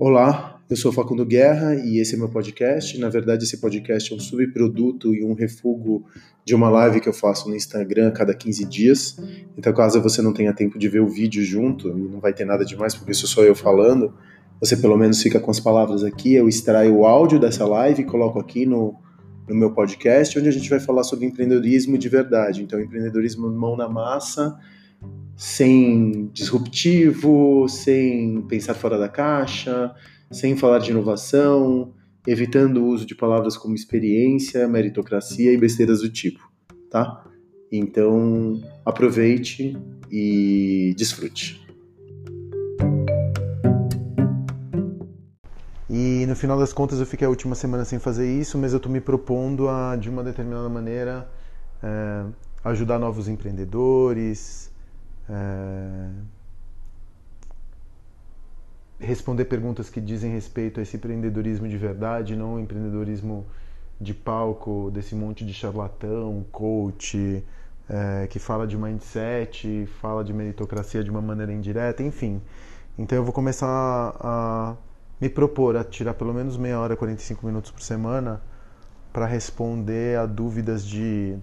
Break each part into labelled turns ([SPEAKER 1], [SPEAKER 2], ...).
[SPEAKER 1] Olá, eu sou Facundo Guerra e esse é meu podcast. Na verdade, esse podcast é um subproduto e um refúgio de uma live que eu faço no Instagram a cada 15 dias. Então, caso você não tenha tempo de ver o vídeo junto, e não vai ter nada demais, porque isso sou eu falando, você pelo menos fica com as palavras aqui. Eu extraio o áudio dessa live e coloco aqui no, no meu podcast, onde a gente vai falar sobre empreendedorismo de verdade. Então, empreendedorismo mão na massa sem disruptivo, sem pensar fora da caixa, sem falar de inovação, evitando o uso de palavras como experiência, meritocracia e besteiras do tipo, tá? Então, aproveite e desfrute. E no final das contas eu fiquei a última semana sem fazer isso, mas eu estou me propondo a, de uma determinada maneira, é, ajudar novos empreendedores, é, responder perguntas que dizem respeito a esse empreendedorismo de verdade, não empreendedorismo de palco desse monte de charlatão, coach, é, que fala de mindset, fala de meritocracia de uma maneira indireta, enfim. Então eu vou começar a me propor a tirar pelo menos meia hora, 45 minutos por semana para responder a dúvidas de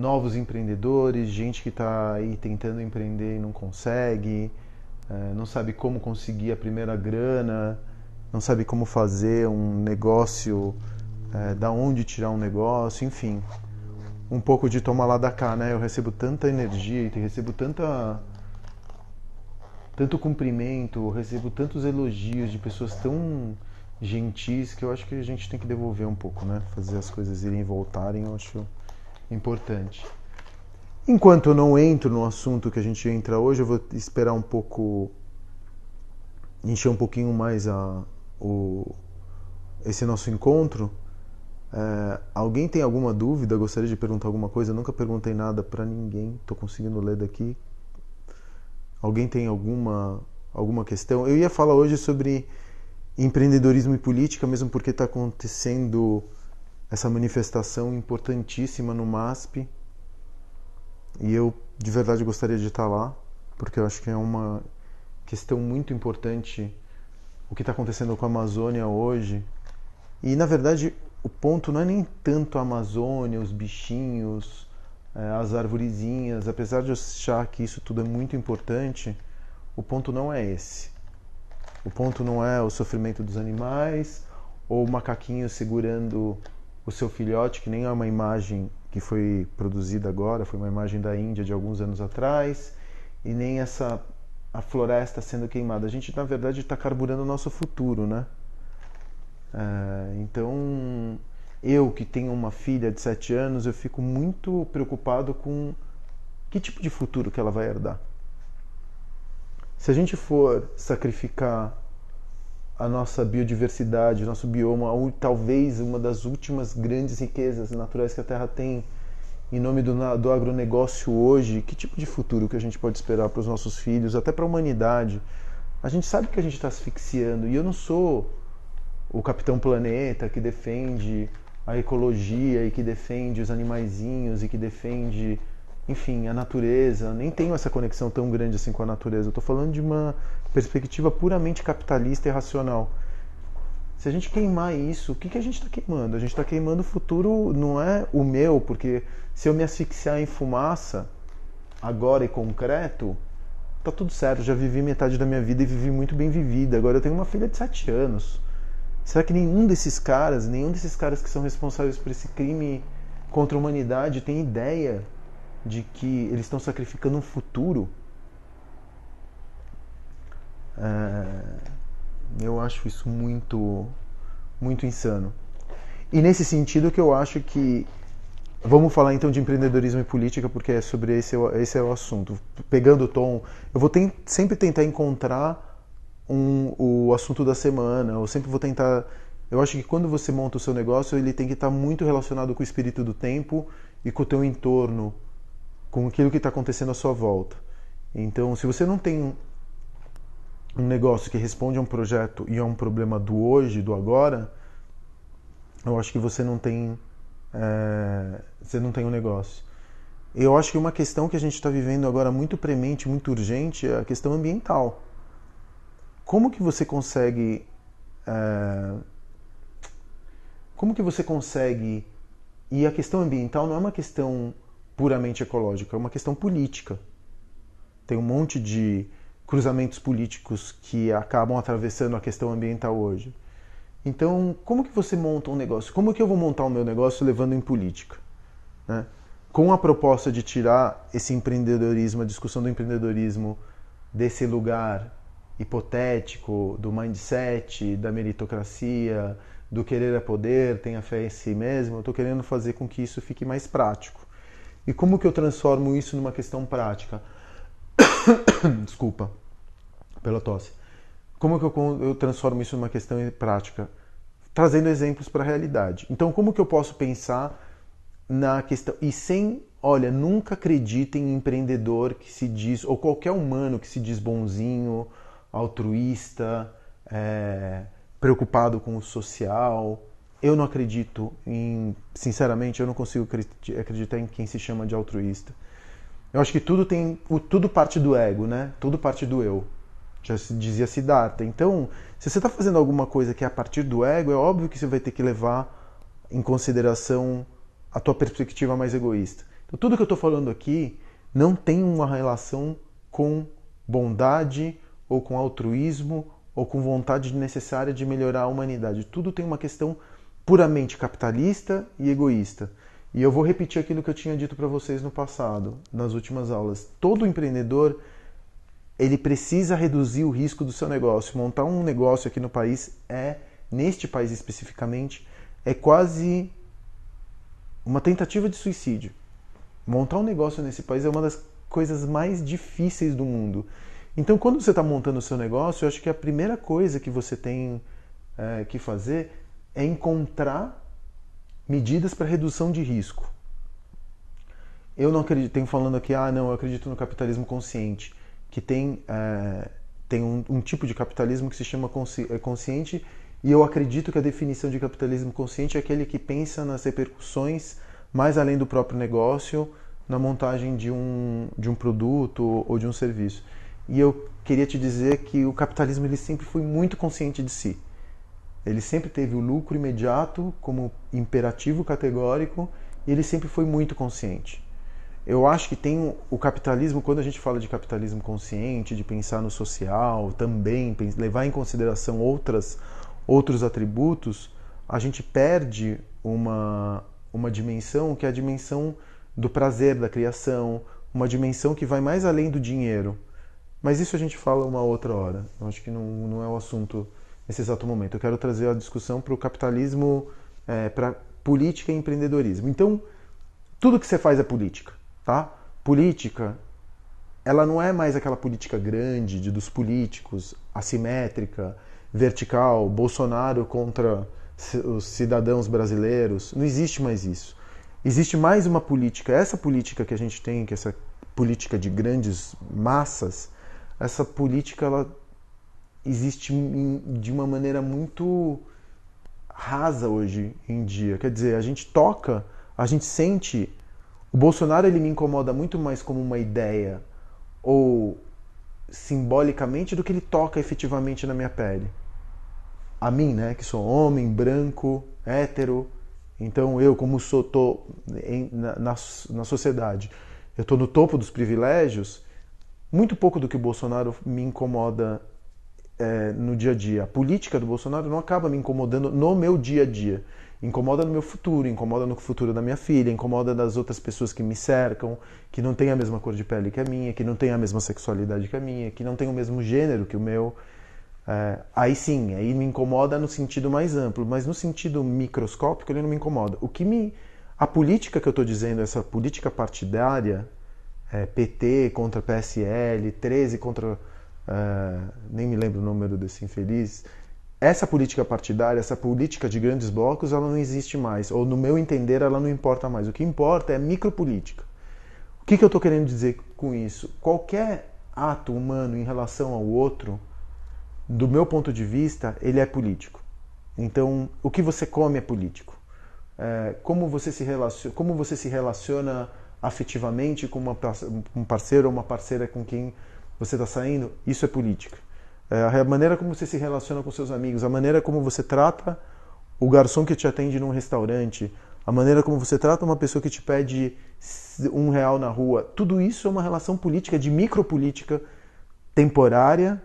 [SPEAKER 1] novos empreendedores, gente que está aí tentando empreender e não consegue, é, não sabe como conseguir a primeira grana, não sabe como fazer um negócio, é, da onde tirar um negócio, enfim. Um pouco de tomar lá da cá, né? Eu recebo tanta energia e recebo tanta tanto cumprimento, recebo tantos elogios de pessoas tão gentis que eu acho que a gente tem que devolver um pouco, né? Fazer as coisas irem e voltarem, eu acho importante. Enquanto eu não entro no assunto que a gente entra hoje, eu vou esperar um pouco, encher um pouquinho mais a, o, esse nosso encontro. É, alguém tem alguma dúvida? Gostaria de perguntar alguma coisa? Eu nunca perguntei nada para ninguém. Estou conseguindo ler daqui. Alguém tem alguma alguma questão? Eu ia falar hoje sobre empreendedorismo e política, mesmo porque está acontecendo essa manifestação importantíssima no MASP. E eu de verdade gostaria de estar lá, porque eu acho que é uma questão muito importante o que está acontecendo com a Amazônia hoje. E na verdade o ponto não é nem tanto a Amazônia, os bichinhos, é, as arvorezinhas, apesar de eu achar que isso tudo é muito importante, o ponto não é esse. O ponto não é o sofrimento dos animais ou o macaquinho segurando o seu filhote, que nem é uma imagem que foi produzida agora, foi uma imagem da Índia de alguns anos atrás, e nem essa a floresta sendo queimada. A gente na verdade está carburando o nosso futuro, né? É, então eu que tenho uma filha de 7 anos, eu fico muito preocupado com que tipo de futuro que ela vai herdar. Se a gente for sacrificar a nossa biodiversidade, nosso bioma, ou talvez uma das últimas grandes riquezas naturais que a Terra tem, em nome do, do agronegócio hoje, que tipo de futuro que a gente pode esperar para os nossos filhos, até para a humanidade? A gente sabe que a gente está asfixiando, e eu não sou o Capitão Planeta que defende a ecologia e que defende os animaizinhos e que defende enfim, a natureza, nem tenho essa conexão tão grande assim com a natureza. Eu estou falando de uma perspectiva puramente capitalista e racional. Se a gente queimar isso, o que, que a gente está queimando? A gente está queimando o futuro, não é o meu, porque se eu me asfixiar em fumaça, agora e concreto, tá tudo certo. Já vivi metade da minha vida e vivi muito bem vivida. Agora eu tenho uma filha de 7 anos. Será que nenhum desses caras, nenhum desses caras que são responsáveis por esse crime contra a humanidade tem ideia de que eles estão sacrificando um futuro, é, eu acho isso muito, muito insano. E nesse sentido que eu acho que Vamos falar então de empreendedorismo e política, porque é sobre esse, esse é o assunto. Pegando o tom, eu vou sempre tentar encontrar um, o assunto da semana, eu sempre vou tentar. Eu acho que quando você monta o seu negócio, ele tem que estar muito relacionado com o espírito do tempo e com o teu entorno, com aquilo que está acontecendo à sua volta. Então, se você não tem um negócio que responde a um projeto e a um problema do hoje, do agora, eu acho que você não tem é, você não tem um negócio. Eu acho que uma questão que a gente está vivendo agora muito premente, muito urgente, é a questão ambiental. Como que você consegue é, como que você consegue e a questão ambiental não é uma questão puramente ecológica, é uma questão política. Tem um monte de cruzamentos políticos que acabam atravessando a questão ambiental hoje. Então, como que você monta um negócio? Como que eu vou montar o meu negócio levando em política? Né? Com a proposta de tirar esse empreendedorismo, a discussão do empreendedorismo desse lugar hipotético, do mindset, da meritocracia, do querer a poder, tenha fé em si mesmo, eu estou querendo fazer com que isso fique mais prático. E como que eu transformo isso numa questão prática? Desculpa pela tosse. Como que eu, eu transformo isso numa questão prática? Trazendo exemplos para a realidade. Então, como que eu posso pensar na questão e sem, olha, nunca acreditem em empreendedor que se diz ou qualquer humano que se diz bonzinho, altruísta, é, preocupado com o social. Eu não acredito em, sinceramente, eu não consigo acreditar em quem se chama de altruísta. Eu acho que tudo tem, tudo parte do ego, né? Tudo parte do eu. Já se dizia Siddhartha. Então, se você está fazendo alguma coisa que é a partir do ego, é óbvio que você vai ter que levar em consideração a tua perspectiva mais egoísta. Então, tudo que eu estou falando aqui não tem uma relação com bondade ou com altruísmo ou com vontade necessária de melhorar a humanidade. Tudo tem uma questão puramente capitalista e egoísta. E eu vou repetir aquilo que eu tinha dito para vocês no passado, nas últimas aulas. Todo empreendedor ele precisa reduzir o risco do seu negócio. Montar um negócio aqui no país é, neste país especificamente, é quase uma tentativa de suicídio. Montar um negócio nesse país é uma das coisas mais difíceis do mundo. Então, quando você está montando o seu negócio, eu acho que a primeira coisa que você tem é, que fazer é encontrar medidas para redução de risco. Eu não acredito, tenho falando aqui, ah, não, eu acredito no capitalismo consciente, que tem, é, tem um, um, tipo de capitalismo que se chama consci, é, consciente, e eu acredito que a definição de capitalismo consciente é aquele que pensa nas repercussões mais além do próprio negócio na montagem de um, de um produto ou de um serviço. E eu queria te dizer que o capitalismo ele sempre foi muito consciente de si. Ele sempre teve o lucro imediato como imperativo categórico e ele sempre foi muito consciente. Eu acho que tem o capitalismo, quando a gente fala de capitalismo consciente, de pensar no social, também levar em consideração outras, outros atributos, a gente perde uma, uma dimensão que é a dimensão do prazer da criação, uma dimensão que vai mais além do dinheiro mas isso a gente fala uma outra hora. Eu acho que não, não é o assunto nesse exato momento. Eu quero trazer a discussão para o capitalismo, é, para política e empreendedorismo. Então, tudo que você faz é política, tá? Política, ela não é mais aquela política grande de, dos políticos, assimétrica, vertical, Bolsonaro contra os cidadãos brasileiros. Não existe mais isso. Existe mais uma política. Essa política que a gente tem, que é essa política de grandes massas, essa política ela existe de uma maneira muito rasa hoje em dia. Quer dizer, a gente toca, a gente sente. O Bolsonaro ele me incomoda muito mais como uma ideia ou simbolicamente do que ele toca efetivamente na minha pele. A mim, né, que sou homem, branco, hétero, então eu como sou tô em, na, na, na sociedade, eu estou no topo dos privilégios muito pouco do que o Bolsonaro me incomoda é, no dia a dia. A política do Bolsonaro não acaba me incomodando no meu dia a dia. Incomoda no meu futuro, incomoda no futuro da minha filha, incomoda das outras pessoas que me cercam, que não têm a mesma cor de pele que a minha, que não têm a mesma sexualidade que a minha, que não têm o mesmo gênero que o meu. É, aí sim, aí me incomoda no sentido mais amplo, mas no sentido microscópico ele não me incomoda. O que me. A política que eu estou dizendo, essa política partidária, é, PT contra PSL, 13 contra. Uh, nem me lembro o número desse infeliz. Essa política partidária, essa política de grandes blocos, ela não existe mais. Ou, no meu entender, ela não importa mais. O que importa é micropolítica. O que, que eu estou querendo dizer com isso? Qualquer ato humano em relação ao outro, do meu ponto de vista, ele é político. Então, o que você come é político. É, como, você se relaciona, como você se relaciona afetivamente com uma, um parceiro ou uma parceira com quem você está saindo, isso é política. É, a maneira como você se relaciona com seus amigos, a maneira como você trata o garçom que te atende num restaurante, a maneira como você trata uma pessoa que te pede um real na rua, tudo isso é uma relação política, de micropolítica temporária,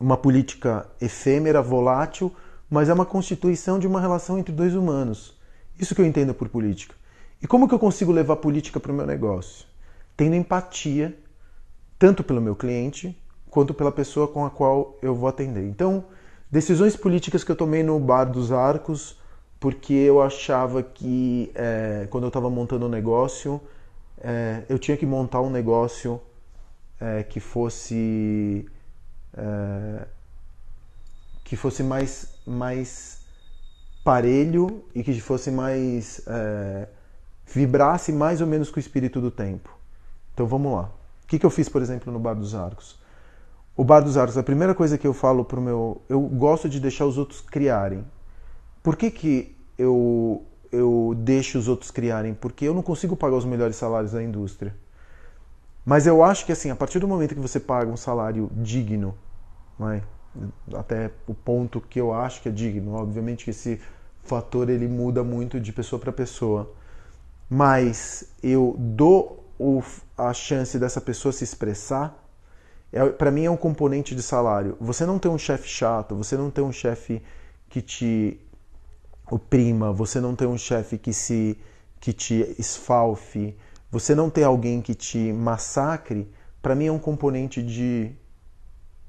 [SPEAKER 1] uma política efêmera, volátil, mas é uma constituição de uma relação entre dois humanos. Isso que eu entendo por política. E como que eu consigo levar política para o meu negócio? Tendo empatia, tanto pelo meu cliente, quanto pela pessoa com a qual eu vou atender. Então, Decisões políticas que eu tomei no Bar dos Arcos, porque eu achava que é, quando eu estava montando um negócio, é, eu tinha que montar um negócio é, que fosse é, que fosse mais mais parelho e que fosse mais é, vibrasse mais ou menos com o espírito do tempo. Então vamos lá. O que, que eu fiz, por exemplo, no Bar dos Arcos? O Bar dos Arcos, a primeira coisa que eu falo pro meu. Eu gosto de deixar os outros criarem. Por que, que eu, eu deixo os outros criarem? Porque eu não consigo pagar os melhores salários da indústria. Mas eu acho que assim, a partir do momento que você paga um salário digno, é? até o ponto que eu acho que é digno, obviamente que esse fator ele muda muito de pessoa para pessoa, mas eu dou o, a chance dessa pessoa se expressar, é, para mim é um componente de salário. Você não tem um chefe chato, você não tem um chefe que te oprima, você não tem um chefe que se que te esfalfe, você não tem alguém que te massacre, para mim é um componente de,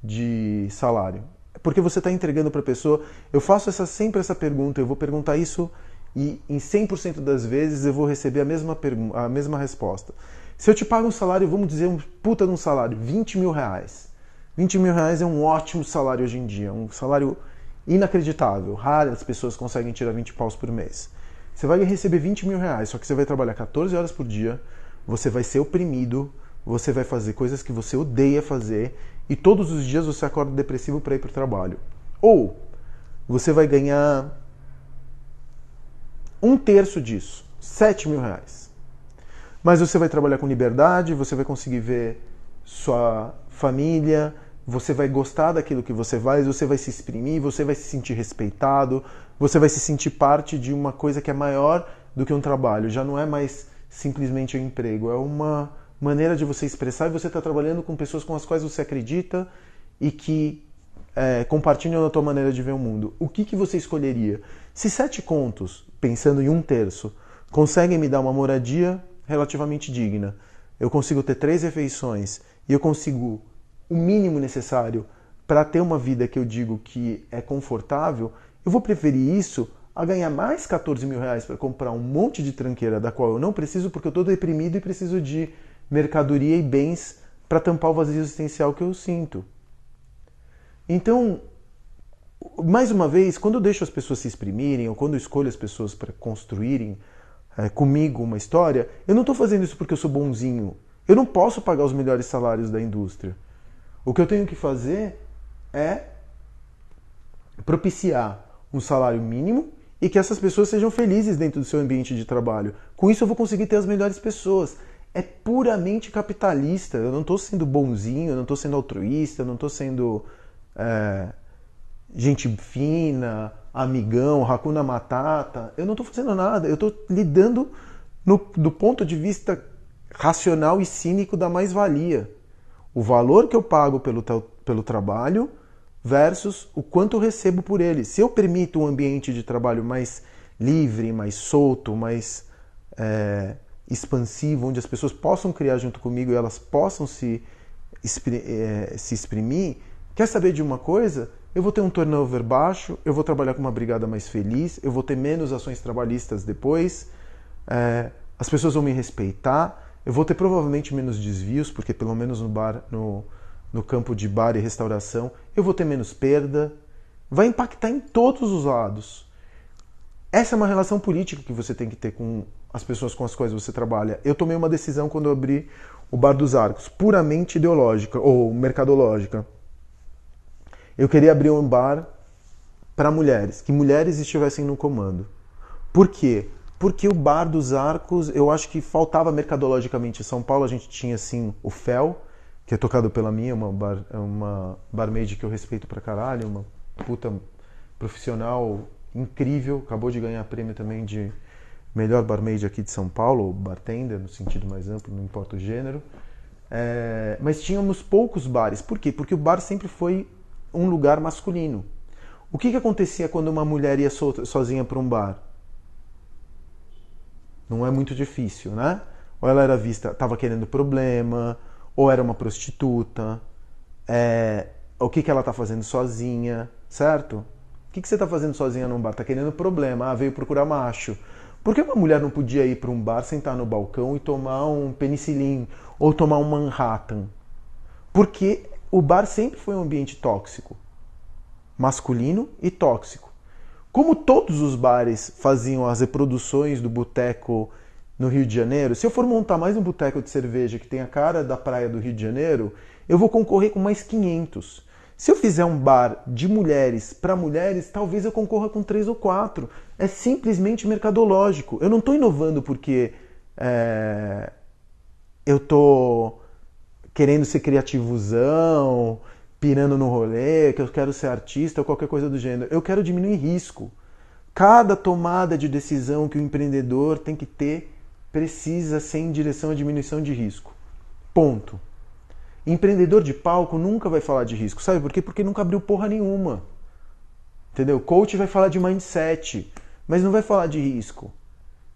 [SPEAKER 1] de salário. Porque você está entregando para a pessoa. Eu faço essa, sempre essa pergunta, eu vou perguntar isso e em 100% das vezes eu vou receber a mesma, a mesma resposta. Se eu te pago um salário, vamos dizer, um puta de um salário, 20 mil reais. 20 mil reais é um ótimo salário hoje em dia, um salário inacreditável. Raras pessoas conseguem tirar 20 paus por mês. Você vai receber 20 mil reais, só que você vai trabalhar 14 horas por dia, você vai ser oprimido, você vai fazer coisas que você odeia fazer e todos os dias você acorda depressivo para ir para o trabalho. Ou você vai ganhar um terço disso, 7 mil reais. Mas você vai trabalhar com liberdade, você vai conseguir ver sua família, você vai gostar daquilo que você faz, você vai se exprimir, você vai se sentir respeitado, você vai se sentir parte de uma coisa que é maior do que um trabalho. Já não é mais simplesmente um emprego, é uma maneira de você expressar e você está trabalhando com pessoas com as quais você acredita e que é, compartilham a tua maneira de ver o mundo. O que, que você escolheria? Se sete contos, pensando em um terço, conseguem me dar uma moradia relativamente digna, eu consigo ter três refeições e eu consigo o mínimo necessário para ter uma vida que eu digo que é confortável, eu vou preferir isso a ganhar mais 14 mil reais para comprar um monte de tranqueira da qual eu não preciso porque eu estou deprimido e preciso de mercadoria e bens para tampar o vazio existencial que eu sinto. Então, mais uma vez, quando eu deixo as pessoas se exprimirem ou quando eu escolho as pessoas para construírem comigo uma história, eu não estou fazendo isso porque eu sou bonzinho. Eu não posso pagar os melhores salários da indústria. O que eu tenho que fazer é propiciar um salário mínimo e que essas pessoas sejam felizes dentro do seu ambiente de trabalho. Com isso eu vou conseguir ter as melhores pessoas. É puramente capitalista. Eu não estou sendo bonzinho, eu não estou sendo altruísta, eu não estou sendo é, gente fina, amigão, Hakuna Matata. Eu não estou fazendo nada, eu estou lidando no, do ponto de vista racional e cínico da mais-valia. O valor que eu pago pelo, pelo trabalho versus o quanto eu recebo por ele. Se eu permito um ambiente de trabalho mais livre, mais solto, mais é, expansivo, onde as pessoas possam criar junto comigo e elas possam se, é, se exprimir, quer saber de uma coisa? Eu vou ter um turnover baixo, eu vou trabalhar com uma brigada mais feliz, eu vou ter menos ações trabalhistas depois, é, as pessoas vão me respeitar, eu vou ter provavelmente menos desvios, porque pelo menos no bar, no, no campo de bar e restauração, eu vou ter menos perda, vai impactar em todos os lados. Essa é uma relação política que você tem que ter com as pessoas com as quais você trabalha. Eu tomei uma decisão quando eu abri o Bar dos Arcos, puramente ideológica ou mercadológica eu queria abrir um bar para mulheres, que mulheres estivessem no comando. Por quê? Porque o Bar dos Arcos, eu acho que faltava mercadologicamente. Em São Paulo a gente tinha assim o Fel, que é tocado pela minha, uma, bar, uma barmaid que eu respeito pra caralho, uma puta profissional incrível, acabou de ganhar prêmio também de melhor barmaid aqui de São Paulo, bartender no sentido mais amplo, não importa o gênero. É, mas tínhamos poucos bares. Por quê? Porque o bar sempre foi um lugar masculino. O que, que acontecia quando uma mulher ia sozinha para um bar? Não é muito difícil, né? Ou ela era vista, estava querendo problema, ou era uma prostituta. É, o que, que ela está fazendo sozinha, certo? O que, que você está fazendo sozinha num bar? Está querendo problema. Ah, veio procurar macho. Por que uma mulher não podia ir para um bar, sentar no balcão e tomar um penicilin ou tomar um Manhattan? Porque o bar sempre foi um ambiente tóxico, masculino e tóxico. Como todos os bares faziam as reproduções do boteco no Rio de Janeiro, se eu for montar mais um boteco de cerveja que tem a cara da praia do Rio de Janeiro, eu vou concorrer com mais 500. Se eu fizer um bar de mulheres para mulheres, talvez eu concorra com três ou quatro. É simplesmente mercadológico. Eu não estou inovando porque é, eu estou querendo ser criativozão, pirando no rolê, que eu quero ser artista ou qualquer coisa do gênero. Eu quero diminuir risco. Cada tomada de decisão que o empreendedor tem que ter precisa ser em direção à diminuição de risco. Ponto. Empreendedor de palco nunca vai falar de risco. Sabe por quê? Porque nunca abriu porra nenhuma. Entendeu? Coach vai falar de mindset, mas não vai falar de risco.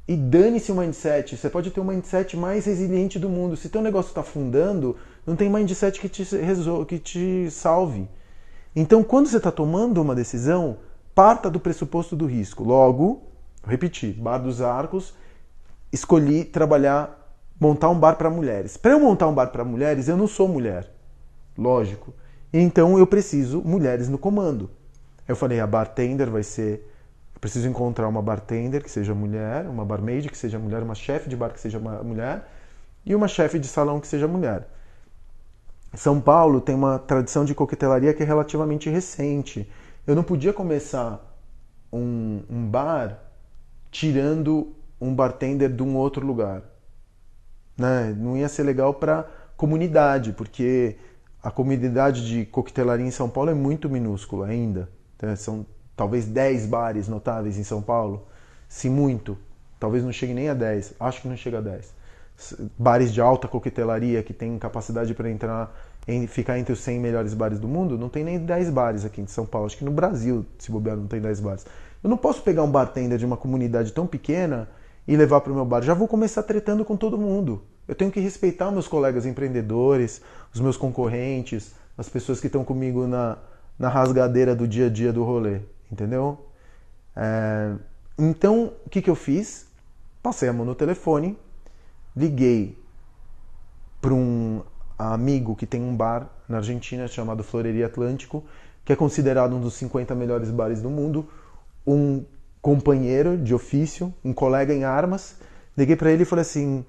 [SPEAKER 1] E dane-se o mindset. Você pode ter o mindset mais resiliente do mundo. Se teu negócio está afundando, não tem mindset que te, resol... que te salve. Então, quando você está tomando uma decisão, parta do pressuposto do risco. Logo, repetir, Bar dos Arcos, escolhi trabalhar montar um bar para mulheres. Para eu montar um bar para mulheres, eu não sou mulher. Lógico. Então eu preciso mulheres no comando. Eu falei, a bartender vai ser. Preciso encontrar uma bartender que seja mulher, uma barmaid que seja mulher, uma chefe de bar que seja mulher e uma chefe de salão que seja mulher. São Paulo tem uma tradição de coquetelaria que é relativamente recente. Eu não podia começar um, um bar tirando um bartender de um outro lugar. Né? Não ia ser legal para comunidade, porque a comunidade de coquetelaria em São Paulo é muito minúscula ainda. Então, são talvez 10 bares notáveis em São Paulo, se muito. Talvez não chegue nem a 10, acho que não chega a 10. Bares de alta coquetelaria que tem capacidade para entrar em ficar entre os 100 melhores bares do mundo, não tem nem 10 bares aqui em São Paulo. Acho que no Brasil, se bobear, não tem 10 bares. Eu não posso pegar um bartender de uma comunidade tão pequena e levar para o meu bar. Já vou começar tretando com todo mundo. Eu tenho que respeitar meus colegas empreendedores, os meus concorrentes, as pessoas que estão comigo na, na rasgadeira do dia a dia do rolê, entendeu? É, então, o que, que eu fiz? Passei a mão no telefone, liguei para um amigo que tem um bar na Argentina chamado Floreria Atlântico, que é considerado um dos 50 melhores bares do mundo, um companheiro de ofício, um colega em armas. Liguei para ele e falei assim: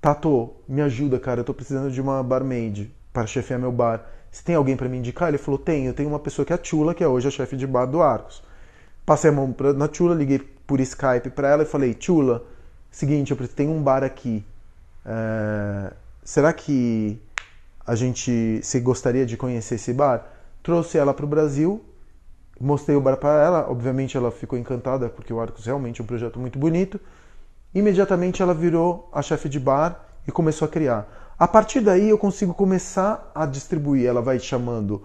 [SPEAKER 1] Tato, me ajuda, cara, eu tô precisando de uma barmaid para chefiar meu bar. Se tem alguém para me indicar? Ele falou: tem, eu tenho uma pessoa que é a Tula, que é hoje a chefe de bar do Arcos. Passei a mão pra, na Tula, liguei por Skype para ela e falei: Tula, seguinte, eu tenho um bar aqui. É, será que a gente se gostaria de conhecer esse bar? Trouxe ela para o Brasil, mostrei o bar para ela. Obviamente ela ficou encantada porque o Arcos realmente é um projeto muito bonito. Imediatamente ela virou a chefe de bar e começou a criar. A partir daí eu consigo começar a distribuir. Ela vai chamando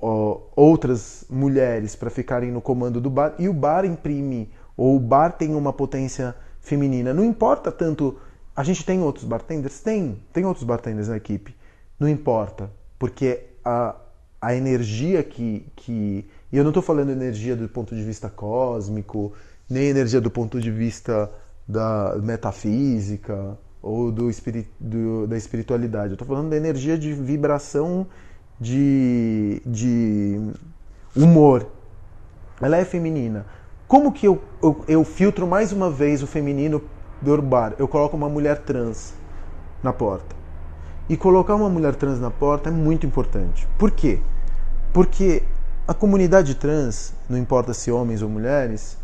[SPEAKER 1] ó, outras mulheres para ficarem no comando do bar e o bar imprime ou o bar tem uma potência feminina. Não importa tanto. A gente tem outros bartenders? Tem, tem outros bartenders na equipe. Não importa, porque a, a energia que, que. E eu não estou falando energia do ponto de vista cósmico, nem energia do ponto de vista da metafísica ou do, espirit, do da espiritualidade. Eu estou falando da energia de vibração de, de humor. Ela é feminina. Como que eu, eu, eu filtro mais uma vez o feminino do bar? Eu coloco uma mulher trans na porta. E colocar uma mulher trans na porta é muito importante. Por quê? Porque a comunidade trans, não importa se homens ou mulheres,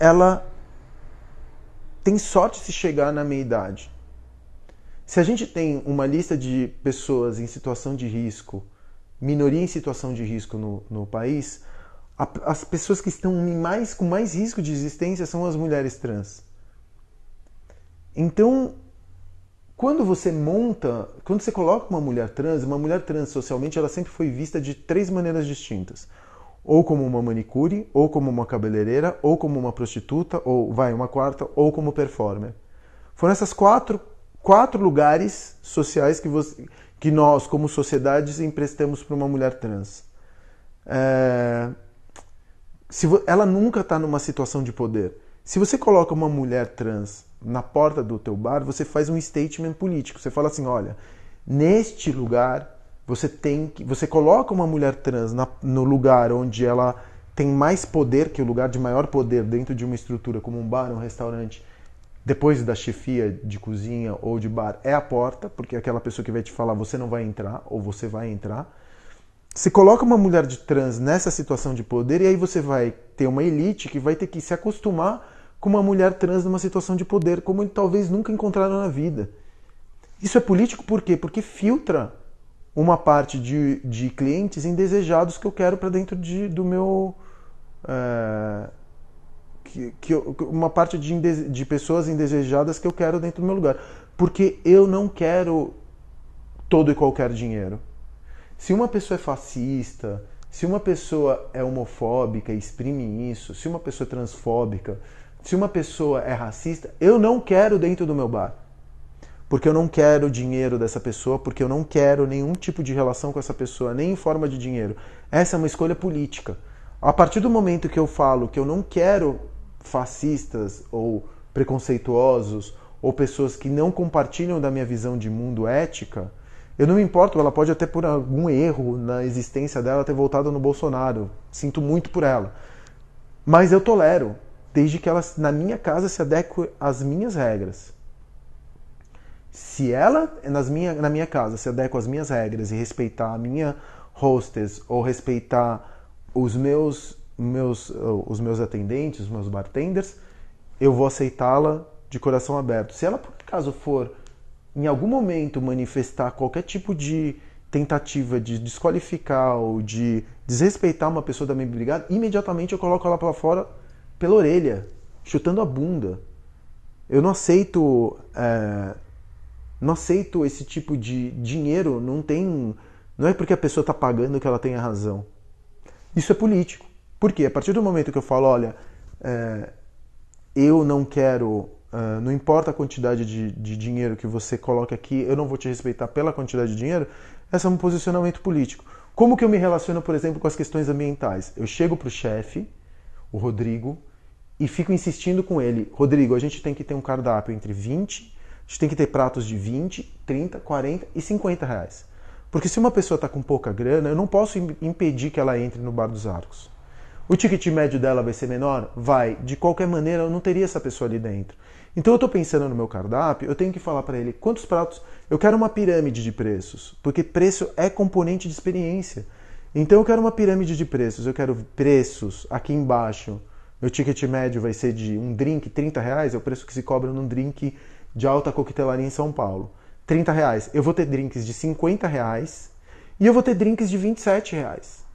[SPEAKER 1] ela tem sorte se chegar na meia idade. Se a gente tem uma lista de pessoas em situação de risco, minoria em situação de risco no, no país, a, as pessoas que estão mais, com mais risco de existência são as mulheres trans. Então, quando você monta, quando você coloca uma mulher trans, uma mulher trans socialmente, ela sempre foi vista de três maneiras distintas. Ou como uma manicure, ou como uma cabeleireira, ou como uma prostituta, ou vai, uma quarta, ou como performer. Foram essas quatro quatro lugares sociais que, você, que nós, como sociedades, emprestamos para uma mulher trans. É, se ela nunca está numa situação de poder. Se você coloca uma mulher trans na porta do teu bar, você faz um statement político. Você fala assim, olha, neste lugar você tem que, você coloca uma mulher trans na, no lugar onde ela tem mais poder, que o lugar de maior poder dentro de uma estrutura como um bar, um restaurante, depois da chefia de cozinha ou de bar, é a porta, porque é aquela pessoa que vai te falar você não vai entrar ou você vai entrar. Você coloca uma mulher de trans nessa situação de poder e aí você vai ter uma elite que vai ter que se acostumar com uma mulher trans numa situação de poder, como talvez nunca encontraram na vida. Isso é político por quê? Porque filtra uma parte de, de clientes indesejados que eu quero para dentro de, do meu. É, que, que eu, uma parte de, de pessoas indesejadas que eu quero dentro do meu lugar. Porque eu não quero todo e qualquer dinheiro. Se uma pessoa é fascista, se uma pessoa é homofóbica e exprime isso, se uma pessoa é transfóbica, se uma pessoa é racista, eu não quero dentro do meu bar. Porque eu não quero dinheiro dessa pessoa, porque eu não quero nenhum tipo de relação com essa pessoa, nem em forma de dinheiro. Essa é uma escolha política. A partir do momento que eu falo que eu não quero fascistas ou preconceituosos ou pessoas que não compartilham da minha visão de mundo ética, eu não me importo, ela pode até por algum erro na existência dela ter voltado no Bolsonaro. Sinto muito por ela. Mas eu tolero, desde que ela na minha casa se adeque às minhas regras. Se ela nas minha, na minha casa se adequa às minhas regras e respeitar a minha hostess ou respeitar os meus meus, os meus atendentes, os meus bartenders, eu vou aceitá-la de coração aberto. Se ela, por acaso, for em algum momento manifestar qualquer tipo de tentativa de desqualificar ou de desrespeitar uma pessoa da minha brigada, imediatamente eu coloco ela para fora pela orelha, chutando a bunda. Eu não aceito, é, não aceito esse tipo de dinheiro. Não tem, não é porque a pessoa está pagando que ela tem a razão. Isso é político. Porque a partir do momento que eu falo, olha, é, eu não quero, uh, não importa a quantidade de, de, dinheiro que você coloca aqui, eu não vou te respeitar pela quantidade de dinheiro, esse é um posicionamento político. Como que eu me relaciono, por exemplo, com as questões ambientais? Eu chego para o chefe, o Rodrigo, e fico insistindo com ele, Rodrigo, a gente tem que ter um cardápio entre 20, a gente tem que ter pratos de 20, 30, 40 e 50 reais. Porque se uma pessoa está com pouca grana, eu não posso impedir que ela entre no Bar dos Arcos. O ticket médio dela vai ser menor? Vai. De qualquer maneira, eu não teria essa pessoa ali dentro. Então eu estou pensando no meu cardápio, eu tenho que falar para ele quantos pratos. Eu quero uma pirâmide de preços, porque preço é componente de experiência. Então eu quero uma pirâmide de preços. Eu quero preços aqui embaixo. Meu ticket médio vai ser de um drink 30 reais, é o preço que se cobra num drink de alta coquetelaria em São Paulo. 30 reais. Eu vou ter drinks de 50 reais e eu vou ter drinks de 27 reais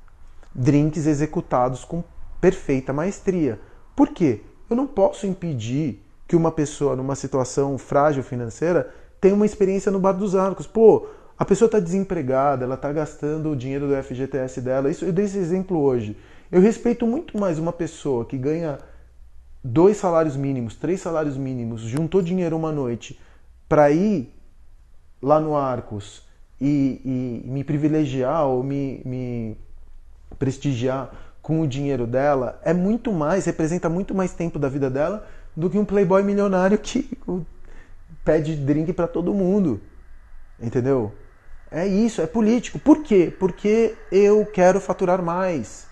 [SPEAKER 1] drinks executados com perfeita maestria. Por quê? Eu não posso impedir que uma pessoa numa situação frágil financeira tenha uma experiência no Bar dos Arcos. Pô, a pessoa está desempregada, ela está gastando o dinheiro do FGTS dela. Isso, eu dei esse exemplo hoje. Eu respeito muito mais uma pessoa que ganha dois salários mínimos, três salários mínimos, juntou dinheiro uma noite para ir lá no Arcos e, e me privilegiar ou me, me prestigiar com o dinheiro dela é muito mais, representa muito mais tempo da vida dela do que um playboy milionário que pede drink para todo mundo. Entendeu? É isso, é político. Por quê? Porque eu quero faturar mais.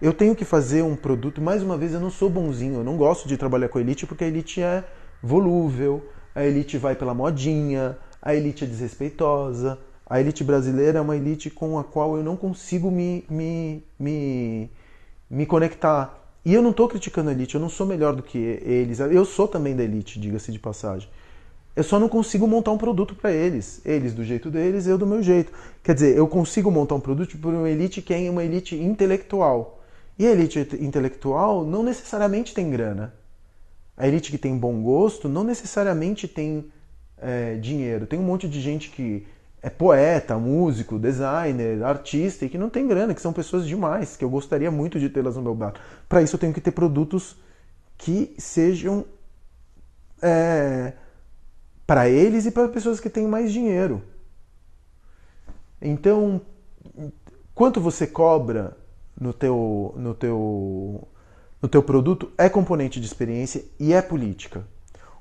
[SPEAKER 1] Eu tenho que fazer um produto, mais uma vez, eu não sou bonzinho, eu não gosto de trabalhar com a elite porque a elite é volúvel, a elite vai pela modinha, a elite é desrespeitosa, a elite brasileira é uma elite com a qual eu não consigo me, me, me, me conectar. E eu não estou criticando a elite, eu não sou melhor do que eles. Eu sou também da elite, diga-se de passagem. Eu só não consigo montar um produto para eles. Eles do jeito deles, eu do meu jeito. Quer dizer, eu consigo montar um produto para uma elite que é uma elite intelectual. E a elite intelectual não necessariamente tem grana. A elite que tem bom gosto não necessariamente tem é, dinheiro. Tem um monte de gente que é poeta, músico, designer, artista e que não tem grana, que são pessoas demais, que eu gostaria muito de tê-las no meu bar. Para isso eu tenho que ter produtos que sejam é, para eles e para pessoas que têm mais dinheiro. Então, quanto você cobra no teu, no teu, no teu produto é componente de experiência e é política.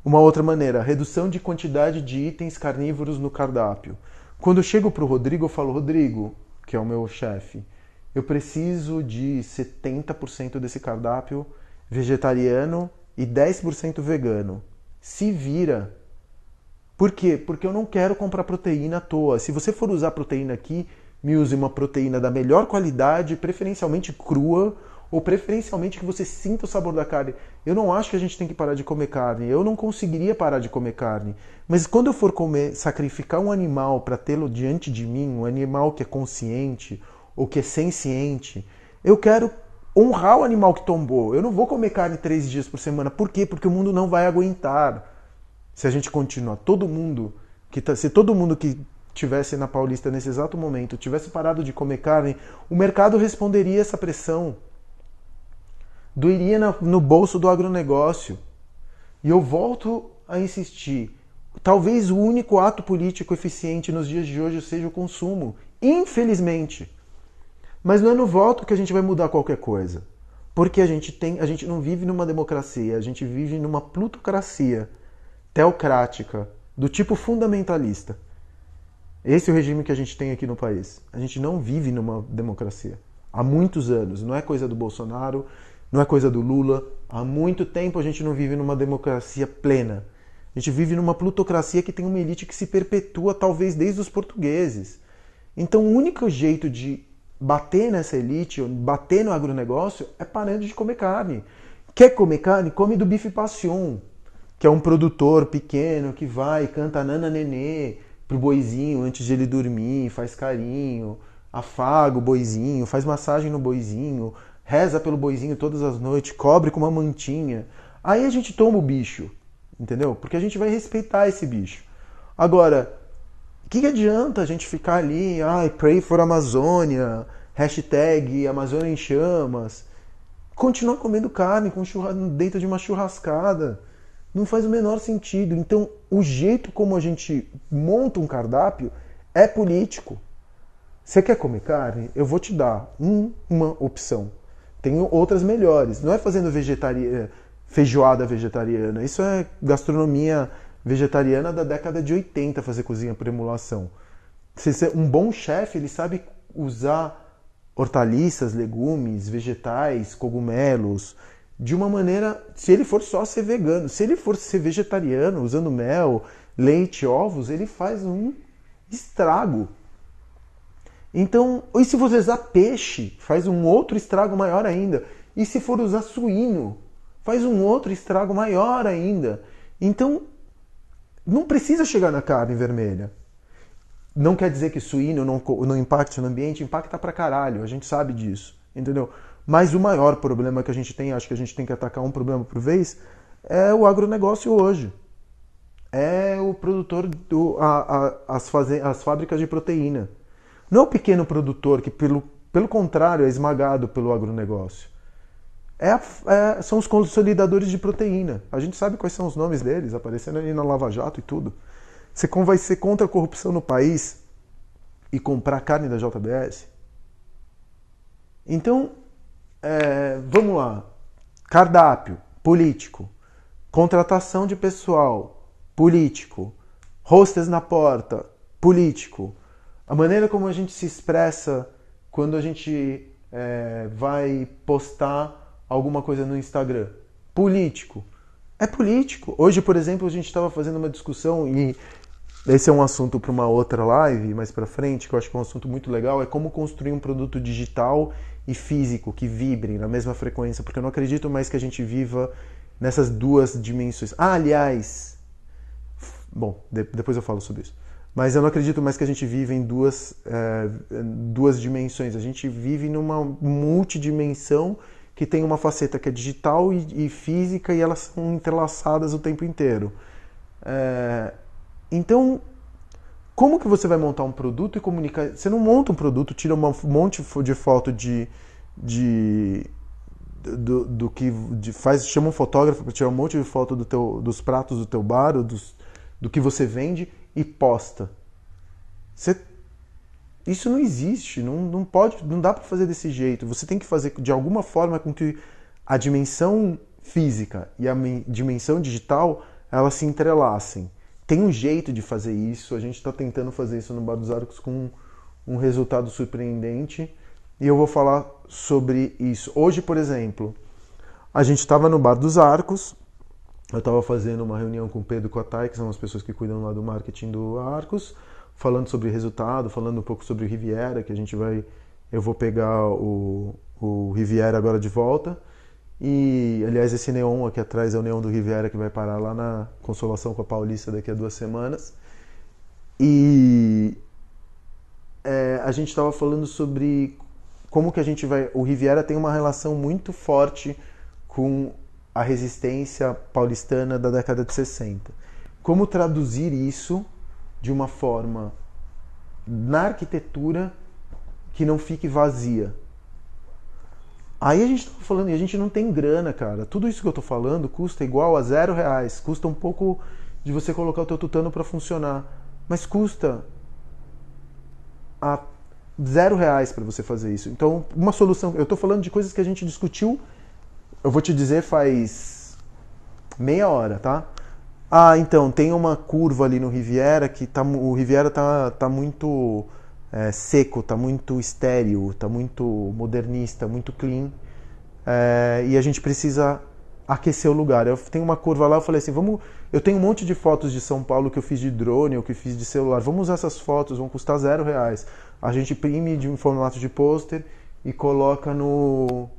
[SPEAKER 1] Uma outra maneira, redução de quantidade de itens carnívoros no cardápio. Quando eu chego para o Rodrigo, eu falo, Rodrigo, que é o meu chefe, eu preciso de 70% desse cardápio vegetariano e 10% vegano. Se vira. Por quê? Porque eu não quero comprar proteína à toa. Se você for usar proteína aqui, me use uma proteína da melhor qualidade, preferencialmente crua, ou preferencialmente que você sinta o sabor da carne. Eu não acho que a gente tem que parar de comer carne. Eu não conseguiria parar de comer carne. Mas quando eu for comer, sacrificar um animal para tê-lo diante de mim, um animal que é consciente ou que é senciente, eu quero honrar o animal que tombou. Eu não vou comer carne três dias por semana. Por quê? Porque o mundo não vai aguentar. Se a gente continuar, todo mundo que tá, se todo mundo que tivesse na Paulista nesse exato momento tivesse parado de comer carne, o mercado responderia essa pressão doeria no bolso do agronegócio. E eu volto a insistir: talvez o único ato político eficiente nos dias de hoje seja o consumo, infelizmente. Mas não é no voto que a gente vai mudar qualquer coisa. Porque a gente, tem, a gente não vive numa democracia, a gente vive numa plutocracia teocrática, do tipo fundamentalista. Esse é o regime que a gente tem aqui no país. A gente não vive numa democracia. Há muitos anos. Não é coisa do Bolsonaro, não é coisa do Lula. Há muito tempo a gente não vive numa democracia plena. A gente vive numa plutocracia que tem uma elite que se perpetua, talvez desde os portugueses. Então, o único jeito de bater nessa elite, bater no agronegócio, é parando de comer carne. Quer comer carne? Come do bife passion, que é um produtor pequeno que vai, canta nana nenê pro boizinho antes de ele dormir, faz carinho, afaga o boizinho, faz massagem no boizinho, reza pelo boizinho todas as noites, cobre com uma mantinha. Aí a gente toma o bicho, entendeu? Porque a gente vai respeitar esse bicho. Agora, o que, que, adianta a gente ficar ali, ai, pray for Amazônia, hashtag Amazônia em chamas, continuar comendo carne com dentro de uma churrascada? Não faz o menor sentido. Então, o jeito como a gente monta um cardápio é político. Você quer comer carne? Eu vou te dar um, uma opção. Tem outras melhores. Não é fazendo vegetaria, feijoada vegetariana. Isso é gastronomia vegetariana da década de 80, fazer cozinha por emulação. Um bom chefe, ele sabe usar hortaliças, legumes, vegetais, cogumelos, de uma maneira, se ele for só ser vegano, se ele for ser vegetariano, usando mel, leite, ovos, ele faz um estrago então, e se você usar peixe, faz um outro estrago maior ainda. E se for usar suíno, faz um outro estrago maior ainda. Então, não precisa chegar na carne vermelha. Não quer dizer que suíno não, não impacte no ambiente, impacta pra caralho, a gente sabe disso, entendeu? Mas o maior problema que a gente tem, acho que a gente tem que atacar um problema por vez, é o agronegócio hoje. É o produtor, do, a, a, as, faze, as fábricas de proteína não é o pequeno produtor que, pelo, pelo contrário, é esmagado pelo agronegócio. É, é, são os consolidadores de proteína. A gente sabe quais são os nomes deles, aparecendo ali na Lava Jato e tudo. Você vai ser contra a corrupção no país e comprar carne da JBS? Então, é, vamos lá. Cardápio, político. Contratação de pessoal, político. Hostess na porta, político. A maneira como a gente se expressa quando a gente é, vai postar alguma coisa no Instagram. Político. É político. Hoje, por exemplo, a gente estava fazendo uma discussão e esse é um assunto para uma outra live mais para frente, que eu acho que é um assunto muito legal, é como construir um produto digital e físico que vibrem na mesma frequência, porque eu não acredito mais que a gente viva nessas duas dimensões. Ah, aliás, bom, de, depois eu falo sobre isso. Mas eu não acredito mais que a gente vive em duas, é, duas dimensões. A gente vive numa multidimensão que tem uma faceta que é digital e, e física e elas são entrelaçadas o tempo inteiro. É, então, como que você vai montar um produto e comunicar? Você não monta um produto, tira um monte de foto de, de do, do que de, faz, chama um fotógrafo para tirar um monte de foto do teu, dos pratos do teu bar, ou dos, do que você vende e posta. Você, isso não existe, não, não pode, não dá para fazer desse jeito. Você tem que fazer de alguma forma com que a dimensão física e a dimensão digital elas se entrelacem. Tem um jeito de fazer isso. A gente está tentando fazer isso no Bar dos Arcos com um resultado surpreendente e eu vou falar sobre isso. Hoje, por exemplo, a gente estava no Bar dos Arcos eu estava fazendo uma reunião com o Pedro Cotai, que são as pessoas que cuidam lá do marketing do Arcos, falando sobre resultado, falando um pouco sobre o Riviera, que a gente vai. Eu vou pegar o, o Riviera agora de volta. E, aliás, esse neon aqui atrás é o neon do Riviera que vai parar lá na Consolação com a Paulista daqui a duas semanas. E é, a gente estava falando sobre como que a gente vai. O Riviera tem uma relação muito forte com a resistência paulistana da década de 60. Como traduzir isso de uma forma na arquitetura que não fique vazia? Aí a gente está falando, e a gente não tem grana, cara. Tudo isso que eu estou falando custa igual a zero reais. Custa um pouco de você colocar o teu tutano para funcionar. Mas custa a zero reais para você fazer isso. Então, uma solução. Eu estou falando de coisas que a gente discutiu eu vou te dizer faz meia hora, tá? Ah, então, tem uma curva ali no Riviera que tá, o Riviera tá, tá muito é, seco, tá muito estéreo, tá muito modernista, muito clean. É, e a gente precisa aquecer o lugar. Eu tenho uma curva lá, eu falei assim, vamos. Eu tenho um monte de fotos de São Paulo que eu fiz de drone ou que fiz de celular. Vamos usar essas fotos, vão custar zero reais. A gente imprime de um formato de pôster e coloca no,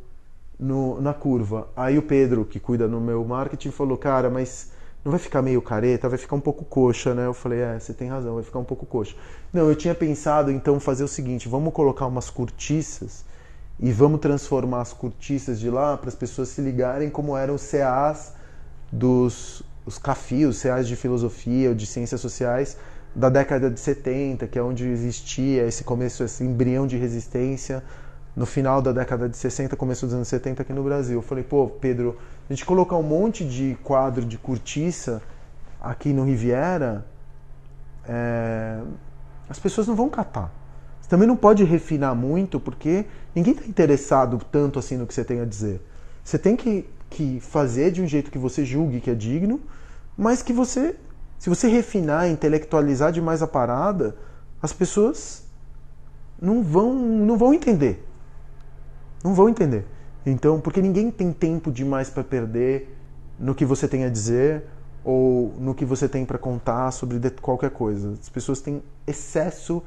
[SPEAKER 1] no, na curva. Aí o Pedro, que cuida no meu marketing, falou: Cara, mas não vai ficar meio careta, vai ficar um pouco coxa, né? Eu falei: É, você tem razão, vai ficar um pouco coxa. Não, eu tinha pensado então fazer o seguinte: vamos colocar umas cortiças e vamos transformar as cortiças de lá para as pessoas se ligarem como eram os CAs dos os CAFI, os CAs de filosofia ou de ciências sociais da década de 70, que é onde existia esse começo, esse embrião de resistência no final da década de 60, começo dos anos 70 aqui no Brasil. Eu falei, pô, Pedro, a gente colocar um monte de quadro de cortiça aqui no Riviera, é... as pessoas não vão catar. Você também não pode refinar muito, porque ninguém está interessado tanto assim no que você tem a dizer. Você tem que, que fazer de um jeito que você julgue que é digno, mas que você, se você refinar, intelectualizar demais a parada, as pessoas não vão, não vão entender. Não vão entender. Então, porque ninguém tem tempo demais para perder no que você tem a dizer ou no que você tem para contar sobre qualquer coisa. As pessoas têm excesso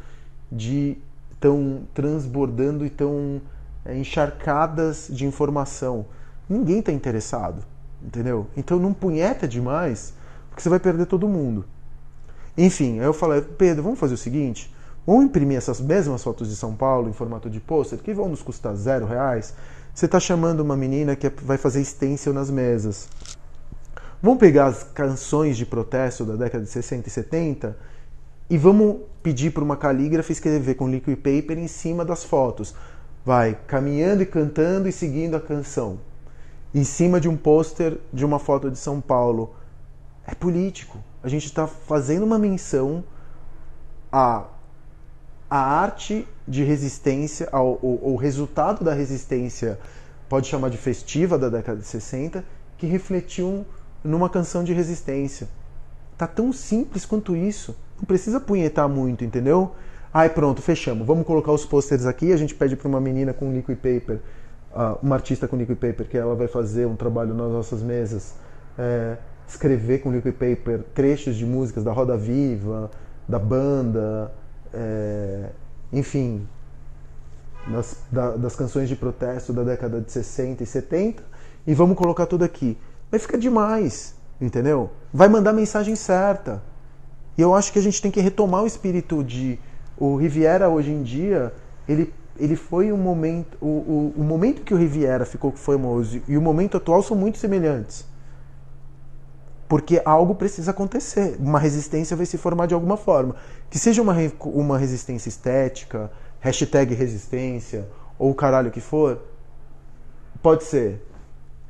[SPEAKER 1] de tão transbordando e tão é, encharcadas de informação. Ninguém está interessado, entendeu? Então não punheta demais, porque você vai perder todo mundo. Enfim, aí eu falei, Pedro, vamos fazer o seguinte: Vamos imprimir essas mesmas fotos de São Paulo em formato de pôster, que vão nos custar zero reais. Você está chamando uma menina que vai fazer stencil nas mesas. Vamos pegar as canções de protesto da década de 60 e 70 e vamos pedir para uma calígrafa escrever com liquid paper em cima das fotos. Vai caminhando e cantando e seguindo a canção. Em cima de um pôster de uma foto de São Paulo. É político. A gente está fazendo uma menção a a arte de resistência, o, o resultado da resistência, pode chamar de festiva da década de 60, que refletiu numa canção de resistência. Tá tão simples quanto isso. Não precisa punhetar muito, entendeu? Ai, pronto, fechamos. Vamos colocar os pôsteres aqui. A gente pede para uma menina com liquid paper, uh, uma artista com liquid paper, que ela vai fazer um trabalho nas nossas mesas, é, escrever com liquid paper trechos de músicas da Roda Viva, da banda, é, enfim, das, da, das canções de protesto da década de 60 e 70 e vamos colocar tudo aqui. Vai ficar demais, entendeu? Vai mandar a mensagem certa. E eu acho que a gente tem que retomar o espírito de o Riviera hoje em dia, ele ele foi um momento o, o, o momento que o Riviera ficou famoso e o momento atual são muito semelhantes. Porque algo precisa acontecer, uma resistência vai se formar de alguma forma. Que seja uma, uma resistência estética, hashtag resistência, ou o caralho que for, pode ser.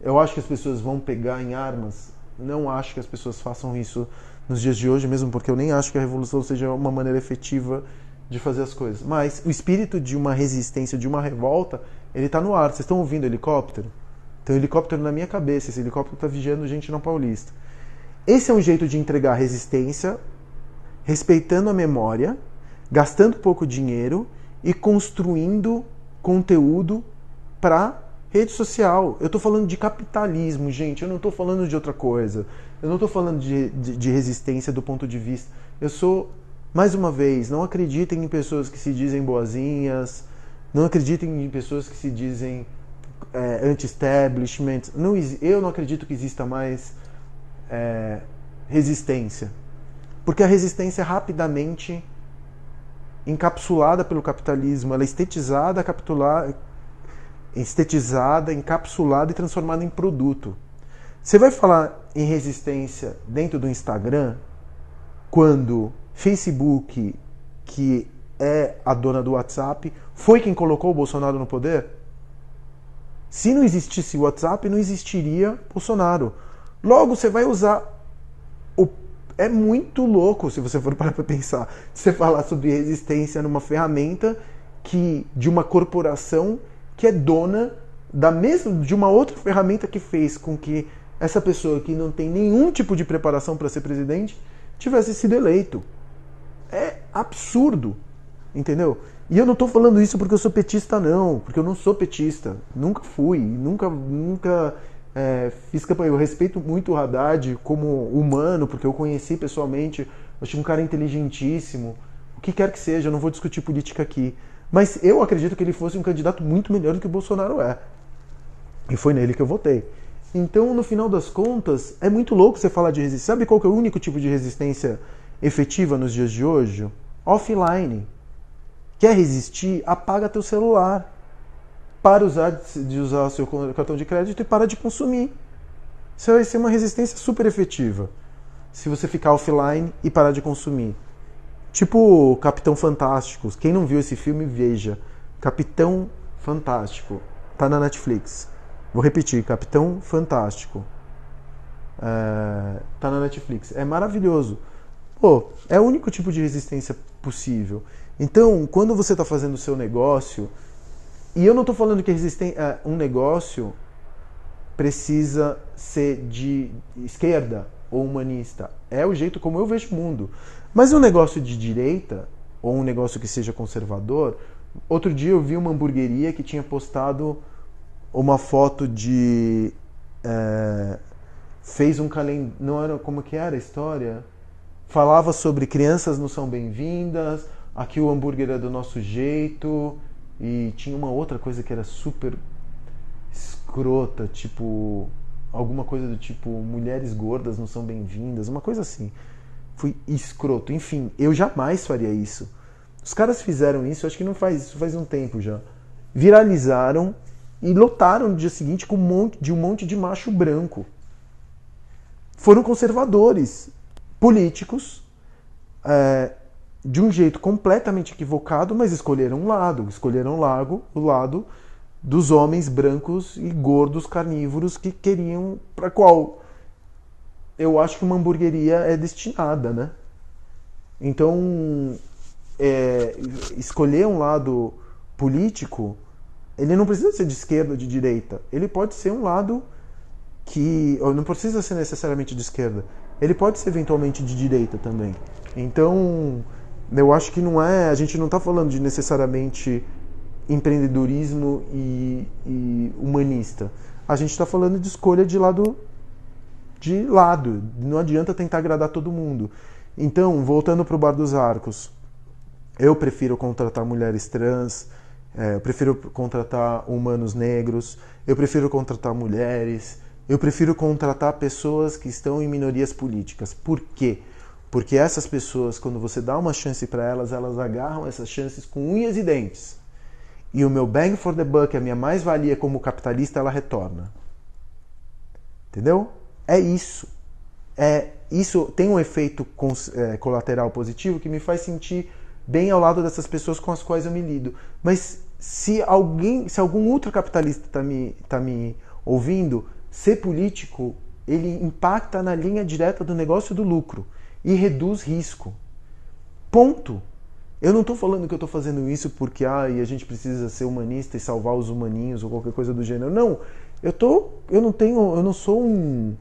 [SPEAKER 1] Eu acho que as pessoas vão pegar em armas. Não acho que as pessoas façam isso nos dias de hoje, mesmo porque eu nem acho que a revolução seja uma maneira efetiva de fazer as coisas. Mas o espírito de uma resistência, de uma revolta, ele está no ar. Vocês estão ouvindo helicóptero? Tem um helicóptero na minha cabeça. Esse helicóptero está vigiando gente na Paulista. Esse é um jeito de entregar resistência, respeitando a memória, gastando pouco dinheiro e construindo conteúdo para rede social. Eu estou falando de capitalismo, gente. Eu não estou falando de outra coisa. Eu não estou falando de, de, de, resistência do ponto de vista. Eu sou, mais uma vez, não acreditem em pessoas que se dizem boazinhas. Não acreditem em pessoas que se dizem é, anti-establishment. Eu não acredito que exista mais é, resistência. Porque a resistência é rapidamente encapsulada pelo capitalismo, ela é estetizada, capitular, estetizada, encapsulada e transformada em produto. Você vai falar em resistência dentro do Instagram quando Facebook, que é a dona do WhatsApp, foi quem colocou o Bolsonaro no poder? Se não existisse o WhatsApp, não existiria Bolsonaro. Logo, você vai usar o é muito louco se você for parar para pensar. Você falar sobre resistência numa ferramenta que de uma corporação que é dona da mesma de uma outra ferramenta que fez com que essa pessoa que não tem nenhum tipo de preparação para ser presidente tivesse sido eleito. É absurdo, entendeu? E eu não estou falando isso porque eu sou petista não, porque eu não sou petista, nunca fui, nunca nunca é, fiz campanha. Eu respeito muito o Haddad como humano, porque eu conheci pessoalmente, eu achei um cara inteligentíssimo. O que quer que seja, eu não vou discutir política aqui. Mas eu acredito que ele fosse um candidato muito melhor do que o Bolsonaro é. E foi nele que eu votei. Então, no final das contas, é muito louco você falar de resistência. Sabe qual que é o único tipo de resistência efetiva nos dias de hoje? Offline. Quer resistir? Apaga teu celular. Para usar, de usar seu cartão de crédito e para de consumir. Isso vai ser uma resistência super efetiva. Se você ficar offline e parar de consumir. Tipo Capitão Fantástico. Quem não viu esse filme, veja. Capitão Fantástico. Tá na Netflix. Vou repetir, Capitão Fantástico. É, tá na Netflix. É maravilhoso. Pô, é o único tipo de resistência possível. Então, quando você está fazendo o seu negócio, e eu não estou falando que é, um negócio precisa ser de esquerda ou humanista. É o jeito como eu vejo o mundo. Mas um negócio de direita, ou um negócio que seja conservador, outro dia eu vi uma hamburgueria que tinha postado uma foto de. É, fez um calendário. Não era. Como que era a história? Falava sobre crianças não são bem-vindas, aqui o hambúrguer é do nosso jeito, e tinha uma outra coisa que era super escrota, tipo. Alguma coisa do tipo mulheres gordas não são bem-vindas, uma coisa assim fui escroto. Enfim, eu jamais faria isso. Os caras fizeram isso, acho que não faz isso faz um tempo já. Viralizaram e lotaram no dia seguinte com um monte, de um monte de macho branco. Foram conservadores, políticos, é, de um jeito completamente equivocado, mas escolheram um lado. Escolheram o lado, o lado dos homens brancos e gordos carnívoros que queriam para qual eu acho que uma hamburgueria é destinada, né? Então, é, escolher um lado político, ele não precisa ser de esquerda ou de direita. Ele pode ser um lado que não precisa ser necessariamente de esquerda. Ele pode ser eventualmente de direita também. Então, eu acho que não é. A gente não está falando de necessariamente empreendedorismo e, e humanista. A gente está falando de escolha de lado de lado. Não adianta tentar agradar todo mundo. Então, voltando para o Bar dos Arcos, eu prefiro contratar mulheres trans, é, eu prefiro contratar humanos negros, eu prefiro contratar mulheres, eu prefiro contratar pessoas que estão em minorias políticas. Por quê? Porque essas pessoas, quando você dá uma chance para elas, elas agarram essas chances com unhas e dentes. E o meu bang for the buck, a minha mais-valia como capitalista, ela retorna. Entendeu? É isso. É isso tem um efeito é, colateral positivo que me faz sentir bem ao lado dessas pessoas com as quais eu me lido. Mas se alguém, se algum ultracapitalista está me, tá me ouvindo, ser político ele impacta na linha direta do negócio do lucro e reduz risco. Ponto. Eu não estou falando que eu estou fazendo isso porque ah, a gente precisa ser humanista e salvar os humaninhos ou qualquer coisa do gênero. Não, eu tô, eu não tenho, eu não sou um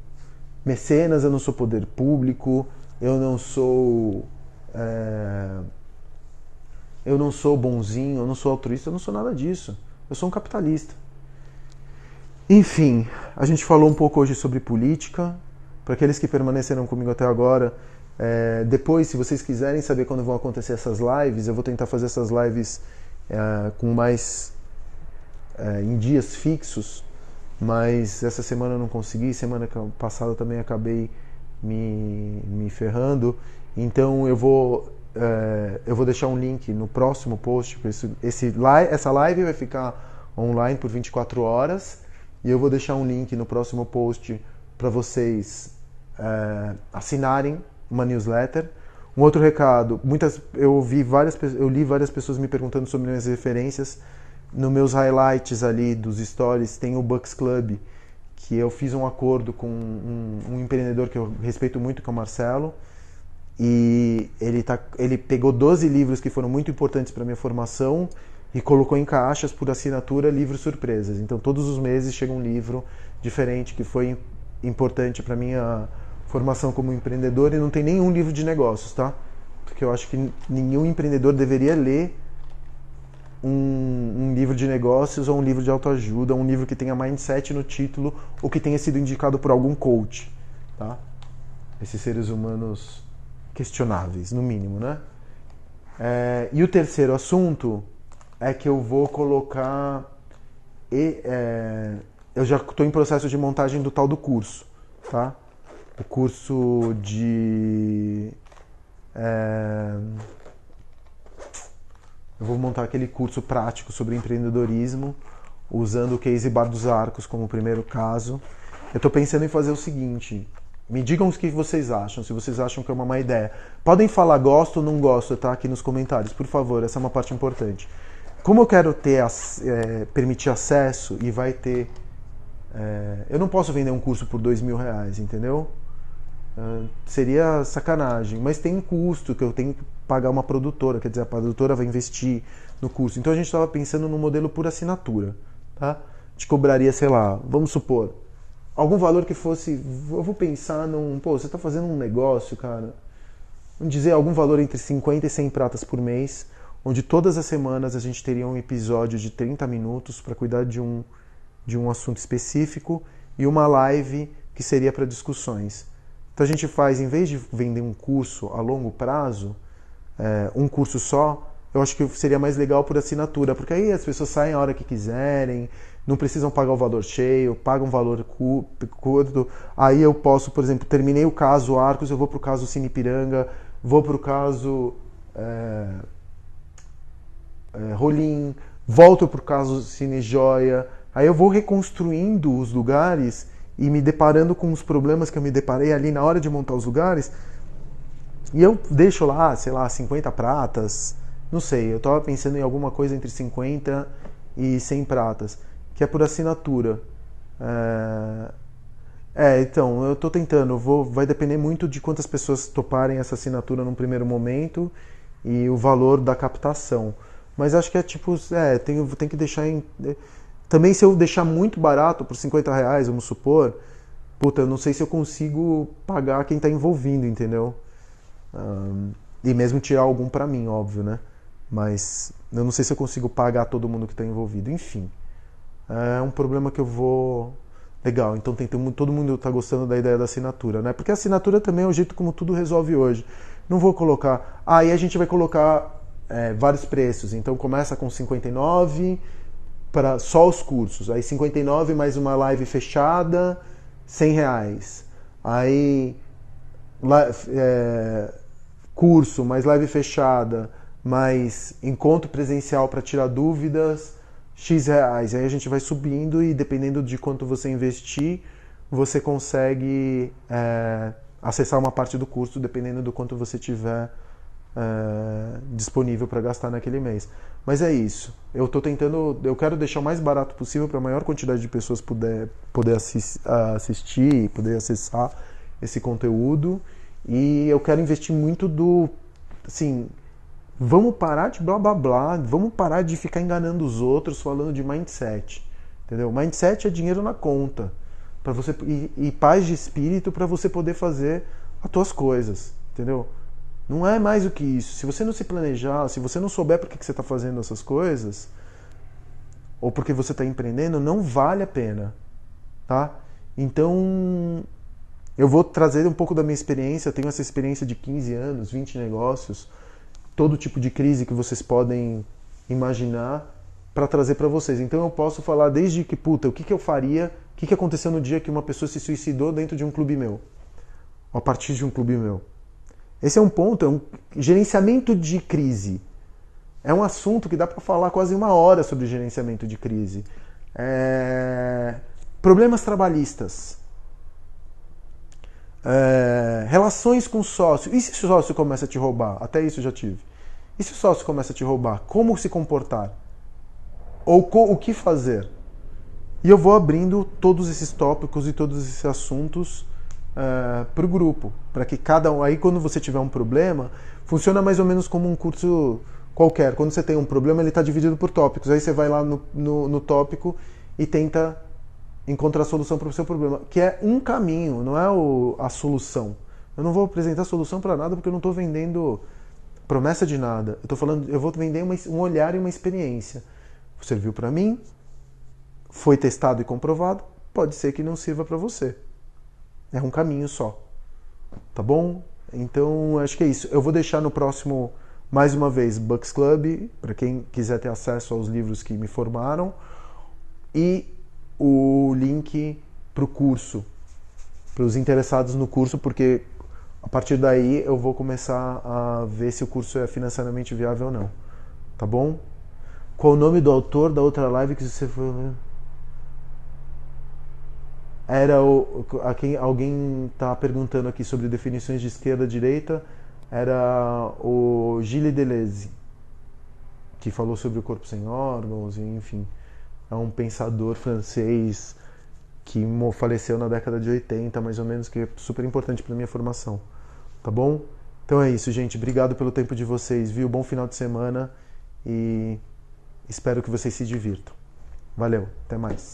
[SPEAKER 1] mecenas, eu não sou poder público, eu não sou, é, eu não sou bonzinho, eu não sou altruísta, eu não sou nada disso. Eu sou um capitalista. Enfim, a gente falou um pouco hoje sobre política. Para aqueles que permaneceram comigo até agora, é, depois, se vocês quiserem saber quando vão acontecer essas lives, eu vou tentar fazer essas lives é, com mais é, em dias fixos, mas essa semana eu não consegui, semana passada também acabei me, me ferrando. Então eu vou é, eu vou deixar um link no próximo post. Esse, esse, essa live vai ficar online por 24 horas e eu vou deixar um link no próximo post para vocês é, assinarem uma newsletter. Um outro recado, muitas eu vi várias eu li várias pessoas me perguntando sobre minhas referências. Nos meus highlights ali dos stories tem o Bucks Club, que eu fiz um acordo com um, um empreendedor que eu respeito muito, que é o Marcelo. E ele, tá, ele pegou 12 livros que foram muito importantes para minha formação e colocou em caixas por assinatura livros surpresas. Então todos os meses chega um livro diferente que foi importante para minha formação como empreendedor e não tem nenhum livro de negócios, tá? Porque eu acho que nenhum empreendedor deveria ler um, um, livro de negócios ou um livro de autoajuda, um livro que tenha mindset no título ou que tenha sido indicado por algum coach, tá? Esses seres humanos questionáveis, no mínimo, né? É, e o terceiro assunto é que eu vou colocar. E, é, eu já estou em processo de montagem do tal do curso, tá? O curso de. É, eu vou montar aquele curso prático sobre empreendedorismo, usando o case Bar dos Arcos como primeiro caso. Eu estou pensando em fazer o seguinte: me digam o que vocês acham, se vocês acham que é uma má ideia. Podem falar gosto ou não gosto, tá? Aqui nos comentários, por favor, essa é uma parte importante. Como eu quero ter é, permitir acesso e vai ter. É, eu não posso vender um curso por dois mil reais, entendeu? Uh, seria sacanagem, mas tem um custo que eu tenho que pagar uma produtora, quer dizer, a produtora vai investir no curso. Então a gente estava pensando no modelo por assinatura, tá? Gente cobraria, sei lá, vamos supor, algum valor que fosse, eu vou pensar num, pô, você está fazendo um negócio, cara, vamos dizer algum valor entre 50 e 100 pratas por mês, onde todas as semanas a gente teria um episódio de 30 minutos para cuidar de um, de um assunto específico e uma live que seria para discussões. Então a gente faz, em vez de vender um curso a longo prazo, é, um curso só, eu acho que seria mais legal por assinatura, porque aí as pessoas saem a hora que quiserem, não precisam pagar o valor cheio, pagam um valor curto. Aí eu posso, por exemplo, terminei o caso Arcos, eu vou para o caso Sinipiranga, vou para o caso é, é, Rolim, volto para o caso Cine Joia. Aí eu vou reconstruindo os lugares e me deparando com os problemas que eu me deparei ali na hora de montar os lugares. E eu deixo lá, sei lá, 50 pratas, não sei, eu estava pensando em alguma coisa entre 50 e 100 pratas, que é por assinatura. É, é então, eu estou tentando, vou, vai depender muito de quantas pessoas toparem essa assinatura num primeiro momento e o valor da captação. Mas acho que é tipo, é, tem, tem que deixar em também se eu deixar muito barato por 50 reais, vamos supor, puta, eu não sei se eu consigo pagar quem está envolvido, entendeu? Um, e mesmo tirar algum para mim, óbvio, né? Mas eu não sei se eu consigo pagar todo mundo que está envolvido. Enfim, é um problema que eu vou. Legal, então tem, tem, todo mundo está gostando da ideia da assinatura, né? Porque a assinatura também é o jeito como tudo resolve hoje. Não vou colocar. Aí ah, a gente vai colocar é, vários preços. Então começa com 59 para só os cursos. Aí 59 mais uma live fechada, 100 reais. Aí é, curso, mais live fechada, mais encontro presencial para tirar dúvidas, X reais. Aí a gente vai subindo e dependendo de quanto você investir, você consegue é, acessar uma parte do curso, dependendo do quanto você tiver é, disponível para gastar naquele mês. Mas é isso. Eu estou tentando, eu quero deixar o mais barato possível para a maior quantidade de pessoas poder, poder assistir, assistir, poder acessar esse conteúdo. E eu quero investir muito do, assim, vamos parar de blá blá blá, vamos parar de ficar enganando os outros falando de mindset, entendeu? Mindset é dinheiro na conta para você e, e paz de espírito para você poder fazer as tuas coisas, entendeu? Não é mais do que isso. Se você não se planejar, se você não souber por que você está fazendo essas coisas, ou porque você está empreendendo, não vale a pena, tá? Então, eu vou trazer um pouco da minha experiência. Eu tenho essa experiência de 15 anos, 20 negócios, todo tipo de crise que vocês podem imaginar para trazer para vocês. Então, eu posso falar desde que, puta, o que, que eu faria, o que, que aconteceu no dia que uma pessoa se suicidou dentro de um clube meu, a partir de um clube meu esse é um ponto, é um gerenciamento de crise. É um assunto que dá para falar quase uma hora sobre gerenciamento de crise. É... Problemas trabalhistas. É... Relações com sócio. E se o sócio começa a te roubar? Até isso eu já tive. E se o sócio começa a te roubar? Como se comportar? Ou o que fazer? E eu vou abrindo todos esses tópicos e todos esses assuntos uh, é, para o grupo, para que cada um. Aí, quando você tiver um problema, funciona mais ou menos como um curso qualquer. Quando você tem um problema, ele está dividido por tópicos. Aí você vai lá no, no, no tópico e tenta encontrar a solução para o seu problema, que é um caminho, não é o, a solução. Eu não vou apresentar solução para nada porque eu não estou vendendo promessa de nada. Eu tô falando, eu vou vender uma, um olhar e uma experiência. Serviu para mim, foi testado e comprovado, pode ser que não sirva para você. É um caminho só. Tá bom? Então, acho que é isso. Eu vou deixar no próximo, mais uma vez, Bucks Club, para quem quiser ter acesso aos livros que me formaram, e o link para o curso, para os interessados no curso, porque a partir daí eu vou começar a ver se o curso é financeiramente viável ou não. Tá bom? Qual o nome do autor da outra live que você foi era o, quem alguém está perguntando aqui sobre definições de esquerda e direita. Era o Gilles Deleuze que falou sobre o corpo sem órgãos enfim é um pensador francês que faleceu na década de 80 mais ou menos que é super importante para minha formação tá bom? Então é isso gente. Obrigado pelo tempo de vocês viu? Bom final de semana e espero que vocês se divirtam. Valeu até mais